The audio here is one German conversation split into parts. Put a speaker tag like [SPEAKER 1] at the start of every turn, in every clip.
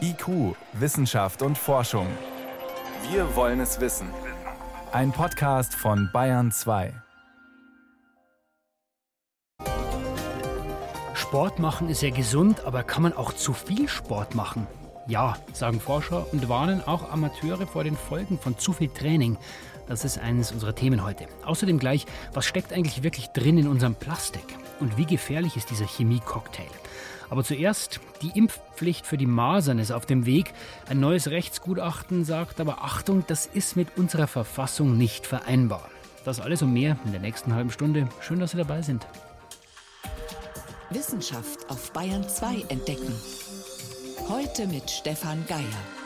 [SPEAKER 1] IQ, Wissenschaft und Forschung. Wir wollen es wissen. Ein Podcast von Bayern 2.
[SPEAKER 2] Sport machen ist ja gesund, aber kann man auch zu viel Sport machen? Ja, sagen Forscher und warnen auch Amateure vor den Folgen von zu viel Training. Das ist eines unserer Themen heute. Außerdem gleich, was steckt eigentlich wirklich drin in unserem Plastik? Und wie gefährlich ist dieser Chemie-Cocktail? Aber zuerst, die Impfpflicht für die Masern ist auf dem Weg. Ein neues Rechtsgutachten sagt aber Achtung, das ist mit unserer Verfassung nicht vereinbar. Das alles und mehr in der nächsten halben Stunde. Schön, dass Sie dabei sind.
[SPEAKER 3] Wissenschaft auf Bayern 2 entdecken. Heute mit Stefan Geier.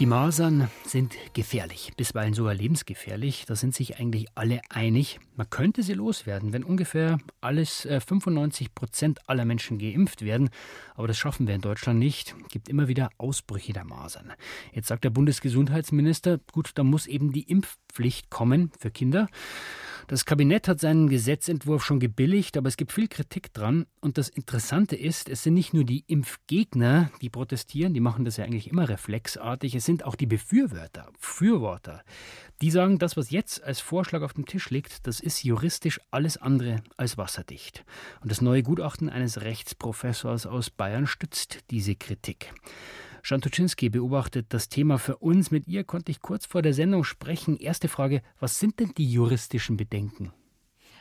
[SPEAKER 2] Die Masern sind gefährlich, bisweilen sogar lebensgefährlich. Da sind sich eigentlich alle einig. Man könnte sie loswerden, wenn ungefähr alles 95 äh, Prozent aller Menschen geimpft werden. Aber das schaffen wir in Deutschland nicht. Es gibt immer wieder Ausbrüche der Masern. Jetzt sagt der Bundesgesundheitsminister, gut, da muss eben die Impfpflicht kommen für Kinder. Das Kabinett hat seinen Gesetzentwurf schon gebilligt, aber es gibt viel Kritik dran. Und das Interessante ist, es sind nicht nur die Impfgegner, die protestieren, die machen das ja eigentlich immer reflexartig, es sind auch die Befürworter, Befürworter. Die sagen, das, was jetzt als Vorschlag auf dem Tisch liegt, das ist juristisch alles andere als wasserdicht. Und das neue Gutachten eines Rechtsprofessors aus Bayern stützt diese Kritik. Jan Tuczynski beobachtet das Thema für uns. Mit ihr konnte ich kurz vor der Sendung sprechen. Erste Frage, was sind denn die juristischen Bedenken?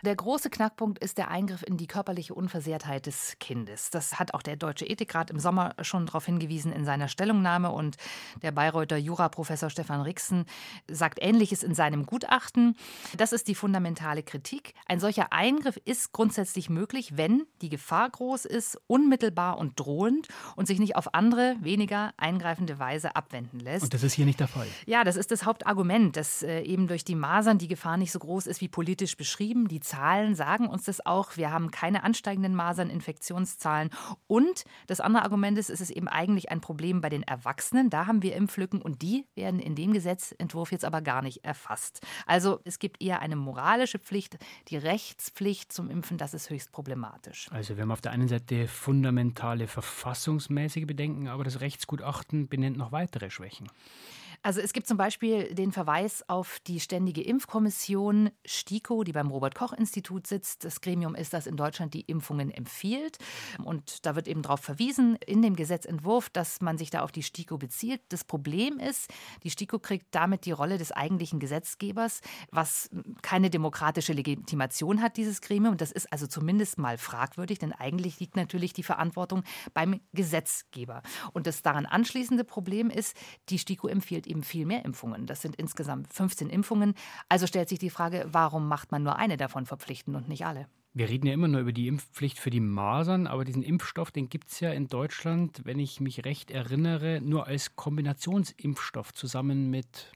[SPEAKER 4] Der große Knackpunkt ist der Eingriff in die körperliche Unversehrtheit des Kindes. Das hat auch der Deutsche Ethikrat im Sommer schon darauf hingewiesen in seiner Stellungnahme und der Bayreuther Juraprofessor Stefan Rixen sagt Ähnliches in seinem Gutachten. Das ist die fundamentale Kritik. Ein solcher Eingriff ist grundsätzlich möglich, wenn die Gefahr groß ist, unmittelbar und drohend und sich nicht auf andere, weniger eingreifende Weise abwenden lässt.
[SPEAKER 2] Und das ist hier nicht der Fall.
[SPEAKER 4] Ja, das ist das Hauptargument, dass äh, eben durch die Masern die Gefahr nicht so groß ist wie politisch beschrieben. Die Zahlen sagen uns das auch. Wir haben keine ansteigenden Maserninfektionszahlen. Und das andere Argument ist, es ist eben eigentlich ein Problem bei den Erwachsenen. Da haben wir Impflücken und die werden in dem Gesetzentwurf jetzt aber gar nicht erfasst. Also es gibt eher eine moralische Pflicht. Die Rechtspflicht zum Impfen, das ist höchst problematisch.
[SPEAKER 2] Also wir haben auf der einen Seite fundamentale verfassungsmäßige Bedenken, aber das Rechtsgutachten benennt noch weitere Schwächen.
[SPEAKER 4] Also es gibt zum Beispiel den Verweis auf die Ständige Impfkommission STIKO, die beim Robert-Koch-Institut sitzt. Das Gremium ist, das in Deutschland die Impfungen empfiehlt. Und da wird eben darauf verwiesen in dem Gesetzentwurf, dass man sich da auf die STIKO bezieht. Das Problem ist, die STIKO kriegt damit die Rolle des eigentlichen Gesetzgebers, was keine demokratische Legitimation hat, dieses Gremium. Das ist also zumindest mal fragwürdig, denn eigentlich liegt natürlich die Verantwortung beim Gesetzgeber. Und das daran anschließende Problem ist, die STIKO empfiehlt eben viel mehr Impfungen. Das sind insgesamt 15 Impfungen. Also stellt sich die Frage, warum macht man nur eine davon verpflichtend und nicht alle?
[SPEAKER 2] Wir reden ja immer nur über die Impfpflicht für die Masern, aber diesen Impfstoff, den gibt es ja in Deutschland, wenn ich mich recht erinnere, nur als Kombinationsimpfstoff zusammen mit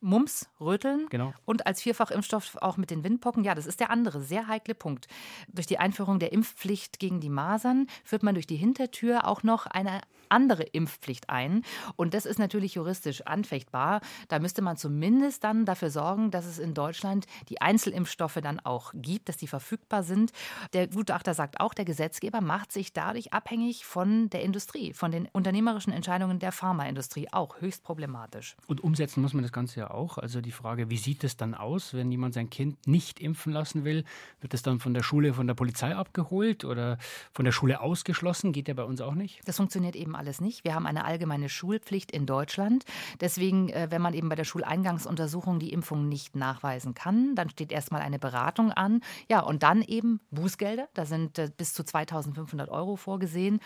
[SPEAKER 4] Mumps, Röteln
[SPEAKER 2] genau.
[SPEAKER 4] und als Vierfachimpfstoff auch mit den Windpocken. Ja, das ist der andere sehr heikle Punkt. Durch die Einführung der Impfpflicht gegen die Masern führt man durch die Hintertür auch noch eine andere Impfpflicht ein. Und das ist natürlich juristisch anfechtbar. Da müsste man zumindest dann dafür sorgen, dass es in Deutschland die Einzelimpfstoffe dann auch gibt, dass die verfügbar sind. Der Gutachter sagt auch, der Gesetzgeber macht sich dadurch abhängig von der Industrie, von den unternehmerischen Entscheidungen der Pharmaindustrie. Auch höchst problematisch.
[SPEAKER 2] Und umsetzen muss man das Ganze ja auch. Also die Frage, wie sieht es dann aus, wenn jemand sein Kind nicht impfen lassen will? Wird es dann von der Schule, von der Polizei abgeholt oder von der Schule ausgeschlossen? Geht ja bei uns auch nicht.
[SPEAKER 4] Das funktioniert eben alles nicht. Wir haben eine allgemeine Schulpflicht in Deutschland. Deswegen, äh, wenn man eben bei der Schuleingangsuntersuchung die Impfung nicht nachweisen kann, dann steht erstmal eine Beratung an. Ja, und dann eben Bußgelder. Da sind äh, bis zu 2500 Euro vorgesehen.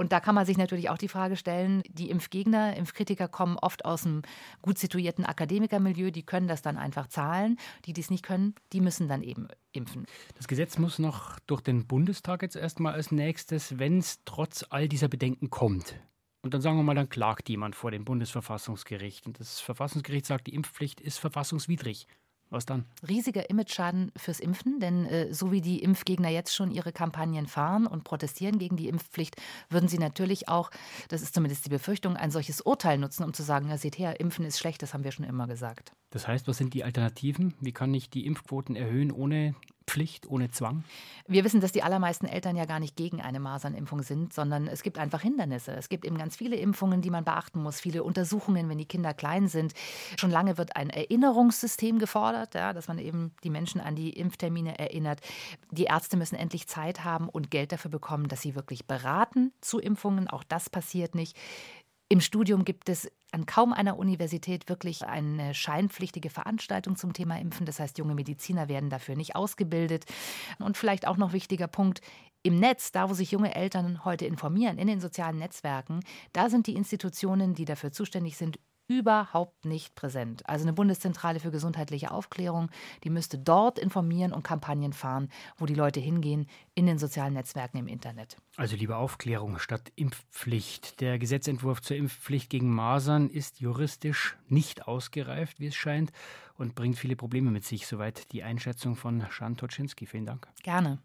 [SPEAKER 4] Und da kann man sich natürlich auch die Frage stellen, die Impfgegner, Impfkritiker kommen oft aus einem gut situierten Akademikermilieu, die können das dann einfach zahlen. Die, die es nicht können, die müssen dann eben impfen.
[SPEAKER 2] Das Gesetz muss noch durch den Bundestag jetzt erstmal als nächstes, wenn es trotz all dieser Bedenken kommt. Und dann sagen wir mal, dann klagt jemand vor dem Bundesverfassungsgericht. Und das Verfassungsgericht sagt, die Impfpflicht ist verfassungswidrig. Was dann?
[SPEAKER 4] Riesiger Imageschaden fürs Impfen, denn äh, so wie die Impfgegner jetzt schon ihre Kampagnen fahren und protestieren gegen die Impfpflicht, würden sie natürlich auch, das ist zumindest die Befürchtung, ein solches Urteil nutzen, um zu sagen, ja, seht her, Impfen ist schlecht, das haben wir schon immer gesagt.
[SPEAKER 2] Das heißt, was sind die Alternativen? Wie kann ich die Impfquoten erhöhen, ohne Pflicht, ohne Zwang?
[SPEAKER 4] Wir wissen, dass die allermeisten Eltern ja gar nicht gegen eine Masernimpfung sind, sondern es gibt einfach Hindernisse. Es gibt eben ganz viele Impfungen, die man beachten muss, viele Untersuchungen, wenn die Kinder klein sind. Schon lange wird ein Erinnerungssystem gefordert, ja, dass man eben die Menschen an die Impftermine erinnert. Die Ärzte müssen endlich Zeit haben und Geld dafür bekommen, dass sie wirklich beraten zu Impfungen. Auch das passiert nicht. Im Studium gibt es an kaum einer Universität wirklich eine scheinpflichtige Veranstaltung zum Thema Impfen. Das heißt, junge Mediziner werden dafür nicht ausgebildet. Und vielleicht auch noch wichtiger Punkt, im Netz, da wo sich junge Eltern heute informieren, in den sozialen Netzwerken, da sind die Institutionen, die dafür zuständig sind, überhaupt nicht präsent. Also eine Bundeszentrale für gesundheitliche Aufklärung, die müsste dort informieren und Kampagnen fahren, wo die Leute hingehen, in den sozialen Netzwerken im Internet.
[SPEAKER 2] Also lieber Aufklärung statt Impfpflicht. Der Gesetzentwurf zur Impfpflicht gegen Masern ist juristisch nicht ausgereift, wie es scheint, und bringt viele Probleme mit sich. Soweit die Einschätzung von Jan Toczynski. Vielen Dank.
[SPEAKER 4] Gerne.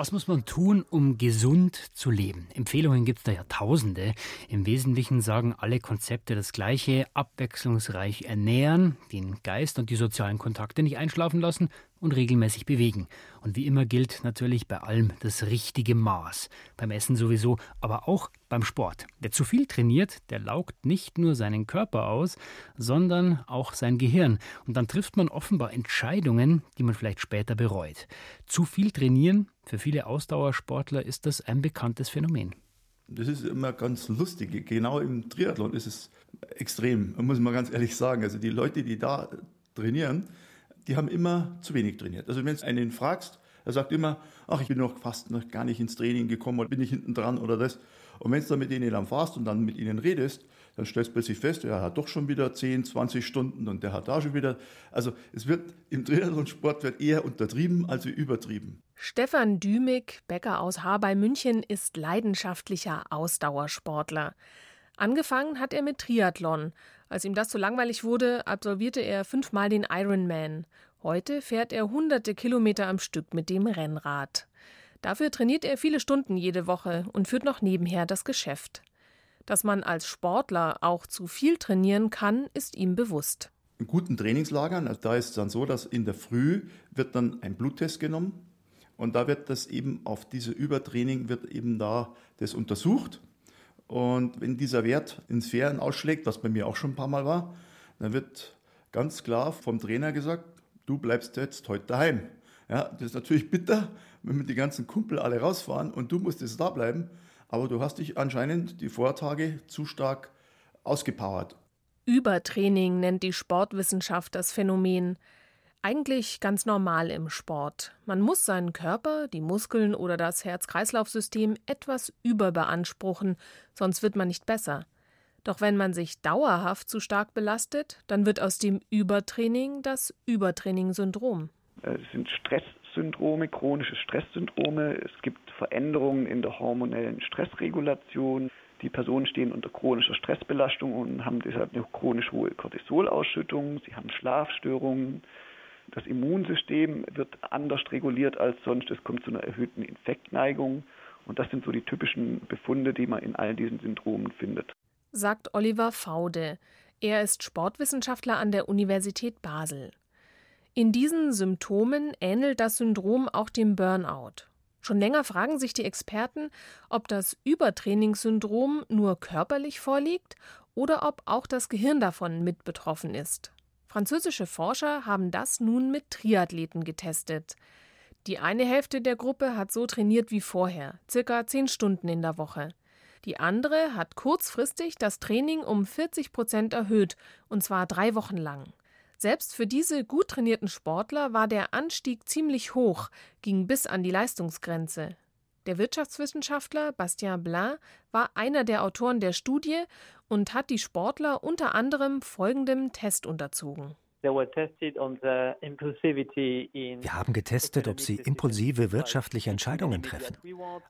[SPEAKER 2] Was muss man tun, um gesund zu leben? Empfehlungen gibt es da ja tausende. Im Wesentlichen sagen alle Konzepte das Gleiche. Abwechslungsreich ernähren, den Geist und die sozialen Kontakte nicht einschlafen lassen und regelmäßig bewegen. Und wie immer gilt natürlich bei allem das richtige Maß. Beim Essen sowieso, aber auch beim Sport. Wer zu viel trainiert, der laugt nicht nur seinen Körper aus, sondern auch sein Gehirn. Und dann trifft man offenbar Entscheidungen, die man vielleicht später bereut. Zu viel trainieren, für viele Ausdauersportler ist das ein bekanntes Phänomen.
[SPEAKER 5] Das ist immer ganz lustig. Genau im Triathlon ist es extrem, muss man ganz ehrlich sagen. Also die Leute, die da trainieren, die haben immer zu wenig trainiert. Also wenn du einen fragst, er sagt immer, ach, ich bin noch fast noch gar nicht ins Training gekommen oder bin ich hinten dran oder das. Und wenn du dann mit denen dann fährst und dann mit ihnen redest, dann stellst du plötzlich fest, er hat doch schon wieder 10, 20 Stunden und der hat da schon wieder. Also es wird im Triathlon-Sport wird eher untertrieben als übertrieben.
[SPEAKER 6] Stefan Dümig, Bäcker aus Haar bei München, ist leidenschaftlicher Ausdauersportler. Angefangen hat er mit Triathlon. Als ihm das zu langweilig wurde, absolvierte er fünfmal den Ironman. Heute fährt er hunderte Kilometer am Stück mit dem Rennrad. Dafür trainiert er viele Stunden jede Woche und führt noch nebenher das Geschäft. Dass man als Sportler auch zu viel trainieren kann, ist ihm bewusst.
[SPEAKER 5] In guten Trainingslagern, also da ist es dann so, dass in der Früh wird dann ein Bluttest genommen und da wird das eben auf diese Übertraining wird eben da das untersucht und wenn dieser Wert in Sphären ausschlägt, was bei mir auch schon ein paar Mal war, dann wird ganz klar vom Trainer gesagt, du bleibst jetzt heute daheim. Ja, das ist natürlich bitter, wenn wir die ganzen Kumpel alle rausfahren und du musst jetzt da bleiben, aber du hast dich anscheinend die Vortage zu stark ausgepowert.
[SPEAKER 6] Übertraining nennt die Sportwissenschaft das Phänomen. Eigentlich ganz normal im Sport. Man muss seinen Körper, die Muskeln oder das Herz-Kreislauf-System etwas überbeanspruchen, sonst wird man nicht besser. Doch wenn man sich dauerhaft zu stark belastet, dann wird aus dem Übertraining das Übertraining-Syndrom.
[SPEAKER 7] Es sind Stresssyndrome, chronische Stresssyndrome. Es gibt Veränderungen in der hormonellen Stressregulation. Die Personen stehen unter chronischer Stressbelastung und haben deshalb eine chronisch hohe Cortisolausschüttung. Sie haben Schlafstörungen. Das Immunsystem wird anders reguliert als sonst. Es kommt zu einer erhöhten Infektneigung. Und das sind so die typischen Befunde, die man in all diesen Syndromen findet.
[SPEAKER 6] Sagt Oliver Faude. Er ist Sportwissenschaftler an der Universität Basel. In diesen Symptomen ähnelt das Syndrom auch dem Burnout. Schon länger fragen sich die Experten, ob das Übertrainingssyndrom nur körperlich vorliegt oder ob auch das Gehirn davon mit betroffen ist. Französische Forscher haben das nun mit Triathleten getestet. Die eine Hälfte der Gruppe hat so trainiert wie vorher, circa zehn Stunden in der Woche. Die andere hat kurzfristig das Training um 40 Prozent erhöht, und zwar drei Wochen lang. Selbst für diese gut trainierten Sportler war der Anstieg ziemlich hoch, ging bis an die Leistungsgrenze. Der Wirtschaftswissenschaftler Bastien Blin war einer der Autoren der Studie und hat die Sportler unter anderem folgendem Test unterzogen.
[SPEAKER 8] Wir haben getestet, ob sie impulsive wirtschaftliche Entscheidungen treffen.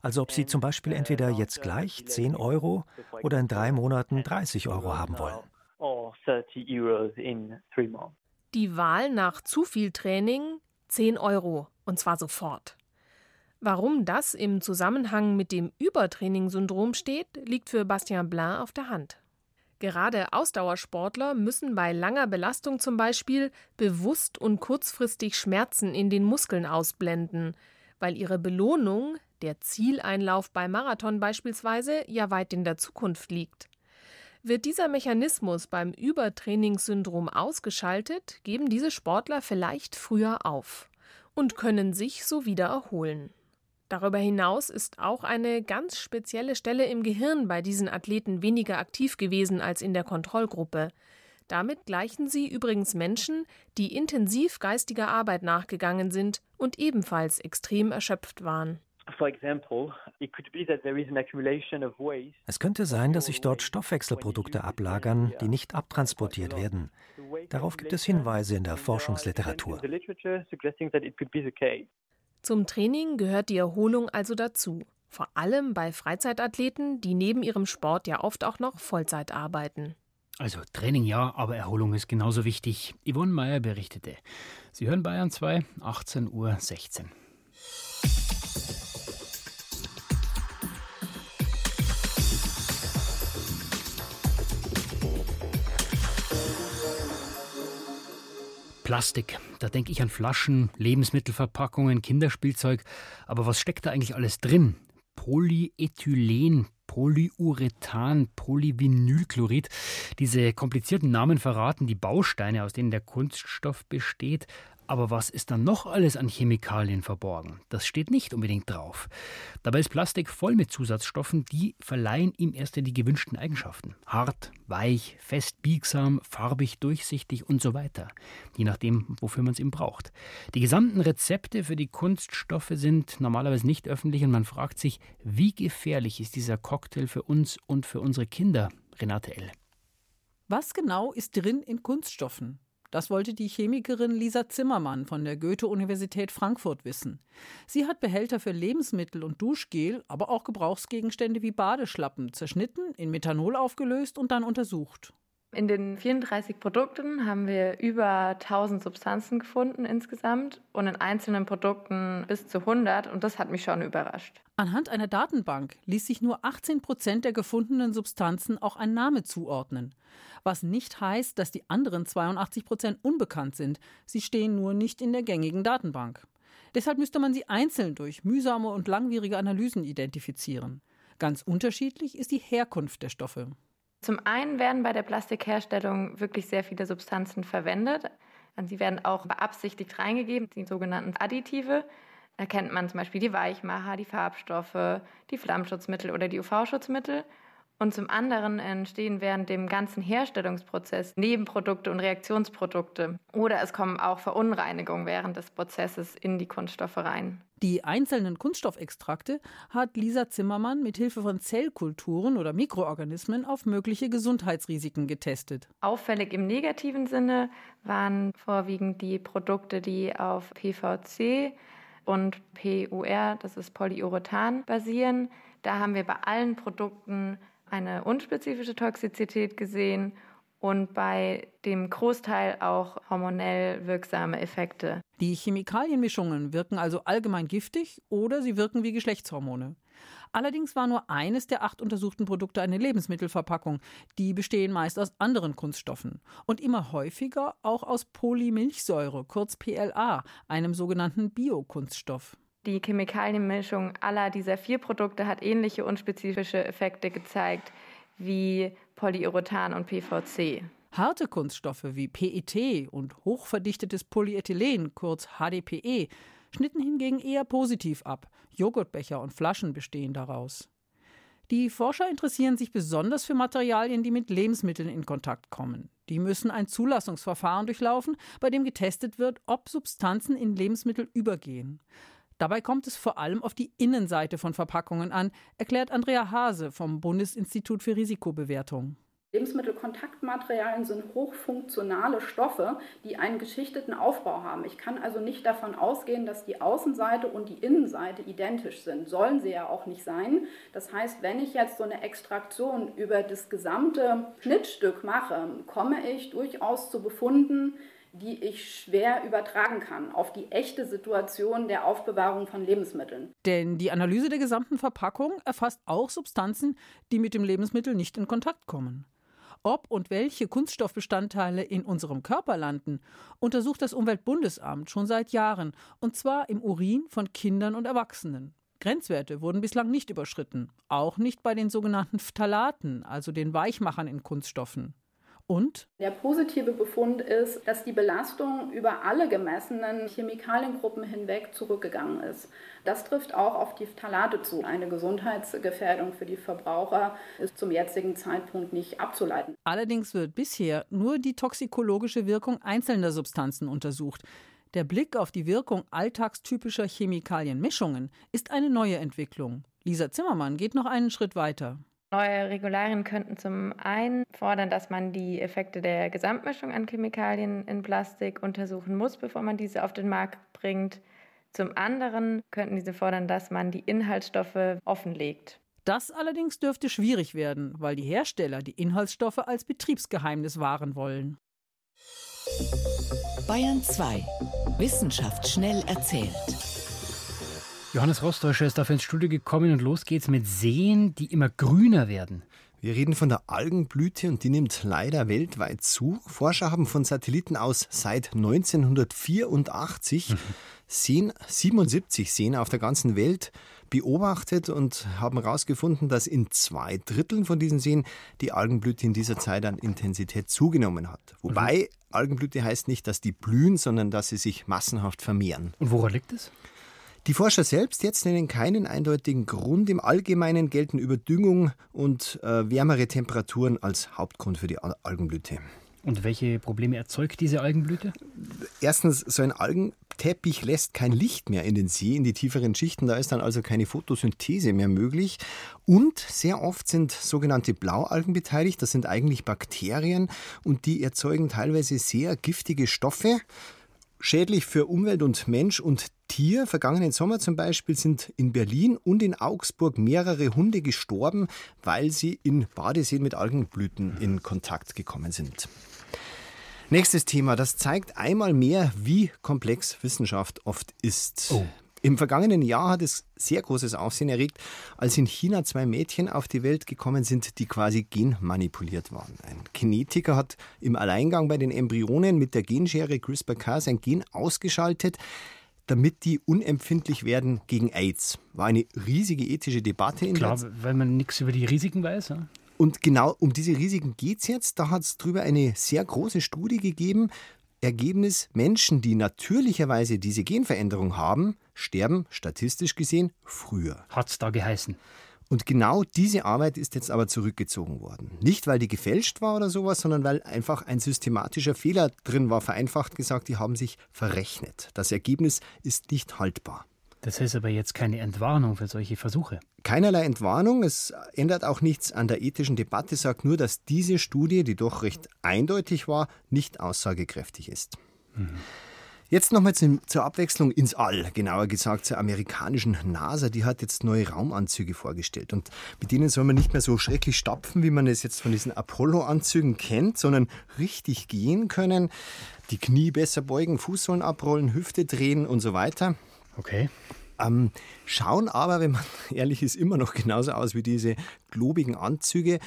[SPEAKER 8] Also ob sie zum Beispiel entweder jetzt gleich 10 Euro oder in drei Monaten 30 Euro haben wollen.
[SPEAKER 6] Die Wahl nach zu viel Training 10 Euro und zwar sofort. Warum das im Zusammenhang mit dem Übertraining-Syndrom steht, liegt für Bastien Blin auf der Hand. Gerade Ausdauersportler müssen bei langer Belastung zum Beispiel bewusst und kurzfristig Schmerzen in den Muskeln ausblenden, weil ihre Belohnung, der Zieleinlauf beim Marathon beispielsweise, ja weit in der Zukunft liegt. Wird dieser Mechanismus beim Übertrainingssyndrom ausgeschaltet, geben diese Sportler vielleicht früher auf und können sich so wieder erholen. Darüber hinaus ist auch eine ganz spezielle Stelle im Gehirn bei diesen Athleten weniger aktiv gewesen als in der Kontrollgruppe. Damit gleichen sie übrigens Menschen, die intensiv geistiger Arbeit nachgegangen sind und ebenfalls extrem erschöpft waren.
[SPEAKER 8] Es könnte sein, dass sich dort Stoffwechselprodukte ablagern, die nicht abtransportiert werden. Darauf gibt es Hinweise in der Forschungsliteratur.
[SPEAKER 6] Zum Training gehört die Erholung also dazu. Vor allem bei Freizeitathleten, die neben ihrem Sport ja oft auch noch Vollzeit arbeiten.
[SPEAKER 2] Also Training ja, aber Erholung ist genauso wichtig. Yvonne Meyer berichtete. Sie hören Bayern 2, 18.16 Uhr. Plastik. Da denke ich an Flaschen, Lebensmittelverpackungen, Kinderspielzeug. Aber was steckt da eigentlich alles drin? Polyethylen, Polyurethan, Polyvinylchlorid. Diese komplizierten Namen verraten die Bausteine, aus denen der Kunststoff besteht. Aber was ist dann noch alles an Chemikalien verborgen? Das steht nicht unbedingt drauf. Dabei ist Plastik voll mit Zusatzstoffen, die verleihen ihm erst die gewünschten Eigenschaften. Hart, weich, fest, biegsam, farbig, durchsichtig und so weiter. Je nachdem, wofür man es ihm braucht. Die gesamten Rezepte für die Kunststoffe sind normalerweise nicht öffentlich und man fragt sich, wie gefährlich ist dieser Cocktail für uns und für unsere Kinder? Renate L.
[SPEAKER 9] Was genau ist drin in Kunststoffen? Das wollte die Chemikerin Lisa Zimmermann von der Goethe-Universität Frankfurt wissen. Sie hat Behälter für Lebensmittel und Duschgel, aber auch Gebrauchsgegenstände wie Badeschlappen zerschnitten, in Methanol aufgelöst und dann untersucht.
[SPEAKER 10] In den 34 Produkten haben wir über 1000 Substanzen gefunden insgesamt und in einzelnen Produkten bis zu 100 und das hat mich schon überrascht.
[SPEAKER 9] Anhand einer Datenbank ließ sich nur 18 Prozent der gefundenen Substanzen auch ein Name zuordnen. Was nicht heißt, dass die anderen 82 Prozent unbekannt sind. Sie stehen nur nicht in der gängigen Datenbank. Deshalb müsste man sie einzeln durch mühsame und langwierige Analysen identifizieren. Ganz unterschiedlich ist die Herkunft der Stoffe.
[SPEAKER 10] Zum einen werden bei der Plastikherstellung wirklich sehr viele Substanzen verwendet. Sie werden auch beabsichtigt reingegeben, die sogenannten Additive. Da kennt man zum Beispiel die Weichmacher, die Farbstoffe, die Flammschutzmittel oder die UV-Schutzmittel. Und zum anderen entstehen während dem ganzen Herstellungsprozess Nebenprodukte und Reaktionsprodukte. Oder es kommen auch Verunreinigungen während des Prozesses in die Kunststoffe rein.
[SPEAKER 9] Die einzelnen Kunststoffextrakte hat Lisa Zimmermann mit Hilfe von Zellkulturen oder Mikroorganismen auf mögliche Gesundheitsrisiken getestet.
[SPEAKER 10] Auffällig im negativen Sinne waren vorwiegend die Produkte, die auf PVC und PUR, das ist Polyurethan, basieren. Da haben wir bei allen Produkten eine unspezifische Toxizität gesehen und bei dem Großteil auch hormonell wirksame Effekte.
[SPEAKER 9] Die Chemikalienmischungen wirken also allgemein giftig oder sie wirken wie Geschlechtshormone. Allerdings war nur eines der acht untersuchten Produkte eine Lebensmittelverpackung. Die bestehen meist aus anderen Kunststoffen und immer häufiger auch aus Polymilchsäure, kurz PLA, einem sogenannten Biokunststoff.
[SPEAKER 10] Die Chemikalienmischung aller dieser vier Produkte hat ähnliche unspezifische Effekte gezeigt wie Polyurethan und PVC.
[SPEAKER 9] Harte Kunststoffe wie PET und hochverdichtetes Polyethylen, kurz HDPE, schnitten hingegen eher positiv ab. Joghurtbecher und Flaschen bestehen daraus. Die Forscher interessieren sich besonders für Materialien, die mit Lebensmitteln in Kontakt kommen. Die müssen ein Zulassungsverfahren durchlaufen, bei dem getestet wird, ob Substanzen in Lebensmittel übergehen. Dabei kommt es vor allem auf die Innenseite von Verpackungen an, erklärt Andrea Hase vom Bundesinstitut für Risikobewertung.
[SPEAKER 11] Lebensmittelkontaktmaterialien sind hochfunktionale Stoffe, die einen geschichteten Aufbau haben. Ich kann also nicht davon ausgehen, dass die Außenseite und die Innenseite identisch sind. Sollen sie ja auch nicht sein. Das heißt, wenn ich jetzt so eine Extraktion über das gesamte Schnittstück mache, komme ich durchaus zu Befunden, die ich schwer übertragen kann auf die echte Situation der Aufbewahrung von Lebensmitteln.
[SPEAKER 9] Denn die Analyse der gesamten Verpackung erfasst auch Substanzen, die mit dem Lebensmittel nicht in Kontakt kommen. Ob und welche Kunststoffbestandteile in unserem Körper landen, untersucht das Umweltbundesamt schon seit Jahren, und zwar im Urin von Kindern und Erwachsenen. Grenzwerte wurden bislang nicht überschritten, auch nicht bei den sogenannten Phthalaten, also den Weichmachern in Kunststoffen. Und?
[SPEAKER 11] Der positive Befund ist, dass die Belastung über alle gemessenen Chemikaliengruppen hinweg zurückgegangen ist. Das trifft auch auf die Phthalate zu. Eine Gesundheitsgefährdung für die Verbraucher ist zum jetzigen Zeitpunkt nicht abzuleiten.
[SPEAKER 9] Allerdings wird bisher nur die toxikologische Wirkung einzelner Substanzen untersucht. Der Blick auf die Wirkung alltagstypischer Chemikalienmischungen ist eine neue Entwicklung. Lisa Zimmermann geht noch einen Schritt weiter.
[SPEAKER 10] Neue Regularien könnten zum einen fordern, dass man die Effekte der Gesamtmischung an Chemikalien in Plastik untersuchen muss, bevor man diese auf den Markt bringt. Zum anderen könnten diese fordern, dass man die Inhaltsstoffe offenlegt.
[SPEAKER 9] Das allerdings dürfte schwierig werden, weil die Hersteller die Inhaltsstoffe als Betriebsgeheimnis wahren wollen.
[SPEAKER 3] Bayern 2. Wissenschaft schnell erzählt.
[SPEAKER 2] Johannes Rostäuscher ist dafür ins Studio gekommen und los geht's mit Seen, die immer grüner werden.
[SPEAKER 12] Wir reden von der Algenblüte und die nimmt leider weltweit zu. Forscher haben von Satelliten aus seit 1984 mhm. Seen, 77 Seen auf der ganzen Welt beobachtet und haben herausgefunden, dass in zwei Dritteln von diesen Seen die Algenblüte in dieser Zeit an Intensität zugenommen hat. Wobei mhm. Algenblüte heißt nicht, dass die blühen, sondern dass sie sich massenhaft vermehren.
[SPEAKER 2] Und woran liegt es?
[SPEAKER 12] Die Forscher selbst jetzt nennen keinen eindeutigen Grund. Im Allgemeinen gelten Überdüngung und äh, wärmere Temperaturen als Hauptgrund für die Algenblüte.
[SPEAKER 2] Und welche Probleme erzeugt diese Algenblüte?
[SPEAKER 12] Erstens, so ein Algenteppich lässt kein Licht mehr in den See, in die tieferen Schichten. Da ist dann also keine Photosynthese mehr möglich. Und sehr oft sind sogenannte Blaualgen beteiligt. Das sind eigentlich Bakterien und die erzeugen teilweise sehr giftige Stoffe. Schädlich für Umwelt und Mensch und Tier. Vergangenen Sommer zum Beispiel sind in Berlin und in Augsburg mehrere Hunde gestorben, weil sie in Badeseen mit Algenblüten in Kontakt gekommen sind. Nächstes Thema, das zeigt einmal mehr, wie komplex Wissenschaft oft ist. Oh. Im vergangenen Jahr hat es sehr großes Aufsehen erregt, als in China zwei Mädchen auf die Welt gekommen sind, die quasi genmanipuliert waren. Ein Genetiker hat im Alleingang bei den Embryonen mit der Genschere CRISPR-Cas ein Gen ausgeschaltet, damit die unempfindlich werden gegen AIDS. War eine riesige ethische Debatte.
[SPEAKER 2] In Klar, weil man nichts über die Risiken weiß. Ja?
[SPEAKER 12] Und genau um diese Risiken geht es jetzt. Da hat es darüber eine sehr große Studie gegeben. Ergebnis, Menschen, die natürlicherweise diese Genveränderung haben, sterben statistisch gesehen früher.
[SPEAKER 2] Hat es da geheißen.
[SPEAKER 12] Und genau diese Arbeit ist jetzt aber zurückgezogen worden. Nicht, weil die gefälscht war oder sowas, sondern weil einfach ein systematischer Fehler drin war. Vereinfacht gesagt, die haben sich verrechnet. Das Ergebnis ist nicht haltbar.
[SPEAKER 2] Das heißt aber jetzt keine Entwarnung für solche Versuche.
[SPEAKER 12] Keinerlei Entwarnung. Es ändert auch nichts an der ethischen Debatte, sagt nur, dass diese Studie, die doch recht eindeutig war, nicht aussagekräftig ist. Mhm. Jetzt nochmal zur Abwechslung ins All, genauer gesagt zur amerikanischen NASA. Die hat jetzt neue Raumanzüge vorgestellt. Und mit denen soll man nicht mehr so schrecklich stapfen, wie man es jetzt von diesen Apollo-Anzügen kennt, sondern richtig gehen können, die Knie besser beugen, Fußsohlen abrollen, Hüfte drehen und so weiter.
[SPEAKER 2] Okay.
[SPEAKER 12] Ähm, schauen aber, wenn man ehrlich ist, immer noch genauso aus wie diese globigen Anzüge.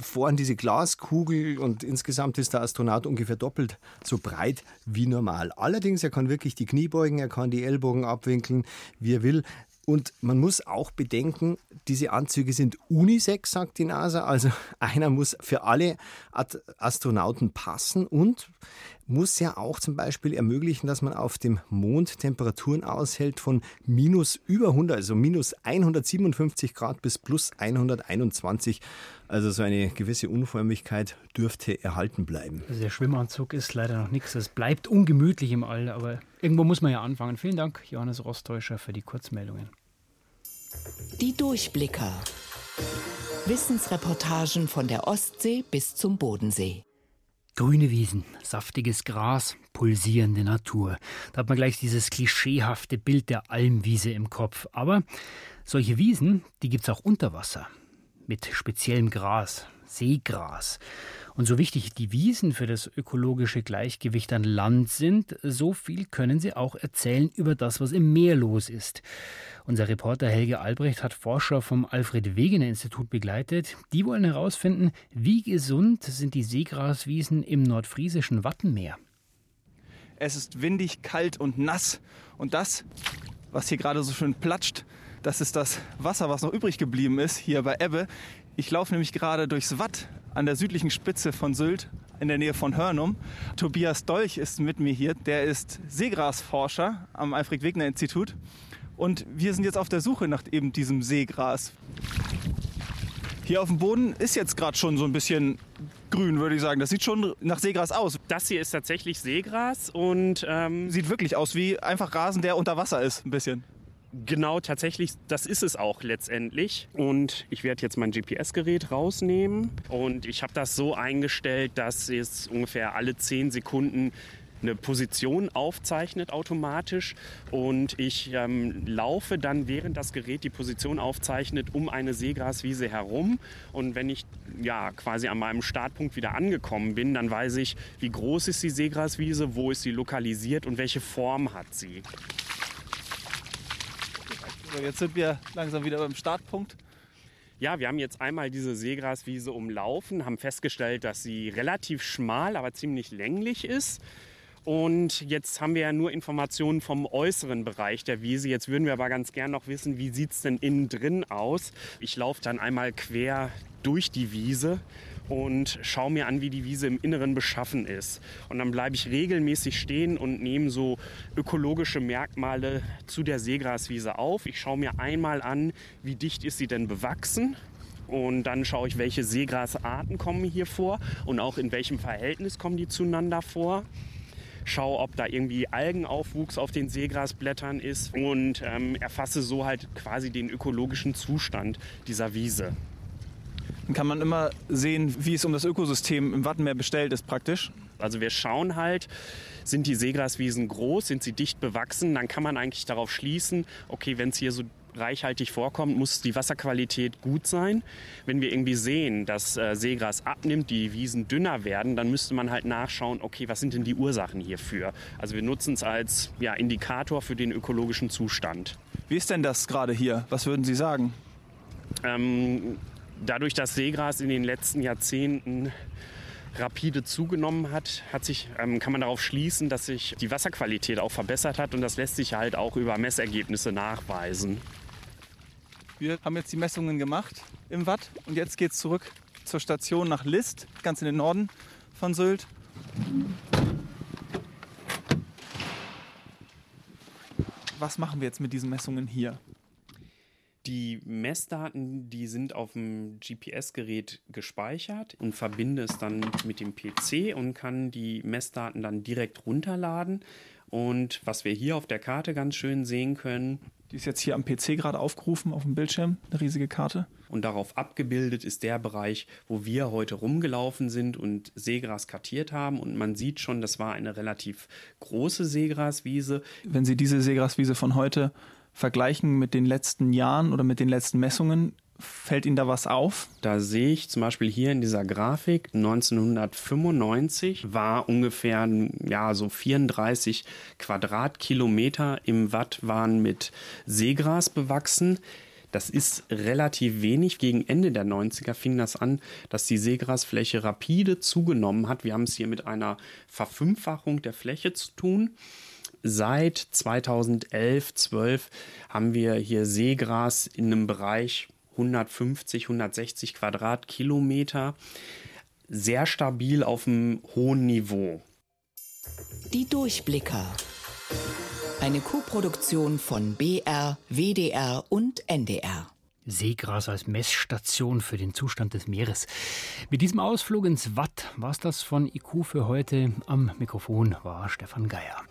[SPEAKER 12] Vorn diese Glaskugel und insgesamt ist der Astronaut ungefähr doppelt so breit wie normal. Allerdings, er kann wirklich die Knie beugen, er kann die Ellbogen abwinkeln, wie er will. Und man muss auch bedenken, diese Anzüge sind unisex, sagt die NASA. Also einer muss für alle Astronauten passen und muss ja auch zum Beispiel ermöglichen, dass man auf dem Mond Temperaturen aushält von minus über 100, also minus 157 Grad bis plus 121. Also so eine gewisse Unförmigkeit dürfte erhalten bleiben.
[SPEAKER 2] Also der Schwimmanzug ist leider noch nichts. Es bleibt ungemütlich im All, aber irgendwo muss man ja anfangen. Vielen Dank, Johannes Rostäuscher, für die Kurzmeldungen.
[SPEAKER 3] Die Durchblicker. Wissensreportagen von der Ostsee bis zum Bodensee.
[SPEAKER 2] Grüne Wiesen, saftiges Gras, pulsierende Natur. Da hat man gleich dieses klischeehafte Bild der Almwiese im Kopf. Aber solche Wiesen, die gibt es auch unter Wasser. Mit speziellem Gras. Seegras. Und so wichtig die Wiesen für das ökologische Gleichgewicht an Land sind, so viel können sie auch erzählen über das, was im Meer los ist. Unser Reporter Helge Albrecht hat Forscher vom Alfred Wegener Institut begleitet. Die wollen herausfinden, wie gesund sind die Seegraswiesen im nordfriesischen Wattenmeer.
[SPEAKER 13] Es ist windig, kalt und nass. Und das, was hier gerade so schön platscht, das ist das Wasser, was noch übrig geblieben ist hier bei Ebbe. Ich laufe nämlich gerade durchs Watt an der südlichen Spitze von Sylt in der Nähe von Hörnum. Tobias Dolch ist mit mir hier. Der ist Seegrasforscher am Alfred Wegener Institut. Und wir sind jetzt auf der Suche nach eben diesem Seegras. Hier auf dem Boden ist jetzt gerade schon so ein bisschen grün, würde ich sagen. Das sieht schon nach Seegras aus.
[SPEAKER 14] Das hier ist tatsächlich Seegras und ähm,
[SPEAKER 13] sieht wirklich aus wie einfach Rasen, der unter Wasser ist, ein bisschen.
[SPEAKER 14] Genau, tatsächlich, das ist es auch letztendlich. Und ich werde jetzt mein GPS-Gerät rausnehmen und ich habe das so eingestellt, dass es ungefähr alle 10 Sekunden eine Position aufzeichnet automatisch und ich ähm, laufe dann, während das Gerät die Position aufzeichnet, um eine Seegraswiese herum. Und wenn ich ja quasi an meinem Startpunkt wieder angekommen bin, dann weiß ich, wie groß ist die Seegraswiese, wo ist sie lokalisiert und welche Form hat sie.
[SPEAKER 13] So, jetzt sind wir langsam wieder beim Startpunkt.
[SPEAKER 14] Ja, wir haben jetzt einmal diese Seegraswiese umlaufen, haben festgestellt, dass sie relativ schmal, aber ziemlich länglich ist. Und jetzt haben wir ja nur Informationen vom äußeren Bereich der Wiese. Jetzt würden wir aber ganz gern noch wissen, wie sieht es denn innen drin aus. Ich laufe dann einmal quer durch die Wiese und schaue mir an, wie die Wiese im Inneren beschaffen ist. Und dann bleibe ich regelmäßig stehen und nehme so ökologische Merkmale zu der Seegraswiese auf. Ich schaue mir einmal an, wie dicht ist sie denn bewachsen. Und dann schaue ich, welche Seegrasarten kommen hier vor und auch in welchem Verhältnis kommen die zueinander vor schaue, ob da irgendwie Algenaufwuchs auf den Seegrasblättern ist und ähm, erfasse so halt quasi den ökologischen Zustand dieser Wiese.
[SPEAKER 13] Dann kann man immer sehen, wie es um das Ökosystem im Wattenmeer bestellt ist praktisch.
[SPEAKER 14] Also wir schauen halt, sind die Seegraswiesen groß, sind sie dicht bewachsen, dann kann man eigentlich darauf schließen, okay, wenn es hier so reichhaltig vorkommt, muss die Wasserqualität gut sein. Wenn wir irgendwie sehen, dass äh, Seegras abnimmt, die Wiesen dünner werden, dann müsste man halt nachschauen, okay, was sind denn die Ursachen hierfür? Also wir nutzen es als ja, Indikator für den ökologischen Zustand.
[SPEAKER 13] Wie ist denn das gerade hier? Was würden Sie sagen?
[SPEAKER 14] Ähm, dadurch, dass Seegras in den letzten Jahrzehnten rapide zugenommen hat, hat sich, ähm, kann man darauf schließen, dass sich die Wasserqualität auch verbessert hat und das lässt sich halt auch über Messergebnisse nachweisen.
[SPEAKER 13] Wir haben jetzt die Messungen gemacht im Watt und jetzt geht es zurück zur Station nach List, ganz in den Norden von Sylt. Was machen wir jetzt mit diesen Messungen hier?
[SPEAKER 14] Die Messdaten, die sind auf dem GPS-Gerät gespeichert und verbinde es dann mit dem PC und kann die Messdaten dann direkt runterladen. Und was wir hier auf der Karte ganz schön sehen können,
[SPEAKER 13] die ist jetzt hier am PC gerade aufgerufen auf dem Bildschirm, eine riesige Karte.
[SPEAKER 14] Und darauf abgebildet ist der Bereich, wo wir heute rumgelaufen sind und Seegras kartiert haben. Und man sieht schon, das war eine relativ große Seegraswiese.
[SPEAKER 13] Wenn Sie diese Seegraswiese von heute vergleichen mit den letzten Jahren oder mit den letzten Messungen, Fällt Ihnen da was auf?
[SPEAKER 14] Da sehe ich zum Beispiel hier in dieser Grafik 1995 war ungefähr ja so 34 Quadratkilometer im Watt waren mit Seegras bewachsen. Das ist relativ wenig. Gegen Ende der 90er fing das an, dass die Seegrasfläche rapide zugenommen hat. Wir haben es hier mit einer Verfünffachung der Fläche zu tun. Seit 2011, 12 haben wir hier Seegras in einem Bereich 150, 160 Quadratkilometer. Sehr stabil auf einem hohen Niveau.
[SPEAKER 3] Die Durchblicker. Eine Co-Produktion von BR, WDR und NDR.
[SPEAKER 2] Seegras als Messstation für den Zustand des Meeres. Mit diesem Ausflug ins Watt war es das von IQ für heute. Am Mikrofon war Stefan Geier.